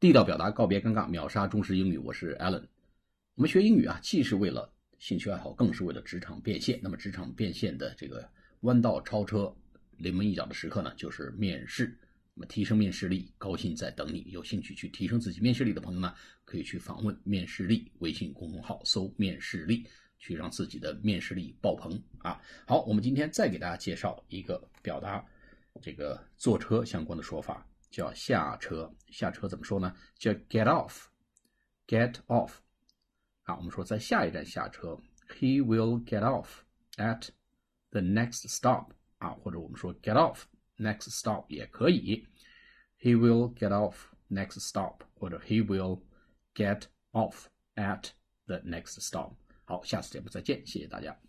地道表达，告别尴尬，秒杀中式英语。我是 Allen。我们学英语啊，既是为了兴趣爱好，更是为了职场变现。那么，职场变现的这个弯道超车、临门一脚的时刻呢，就是面试。那么，提升面试力，高薪在等你。有兴趣去提升自己面试力的朋友呢，可以去访问面试力微信公众号，搜“面试力”，去让自己的面试力爆棚啊！好，我们今天再给大家介绍一个表达这个坐车相关的说法。叫下车，下车怎么说呢？叫 get off，get off。好，我们说在下一站下车，he will get off at the next stop。啊，或者我们说 get off next stop 也可以，he will get off next stop，或者 he will get off at the next stop。好，下次节目再见，谢谢大家。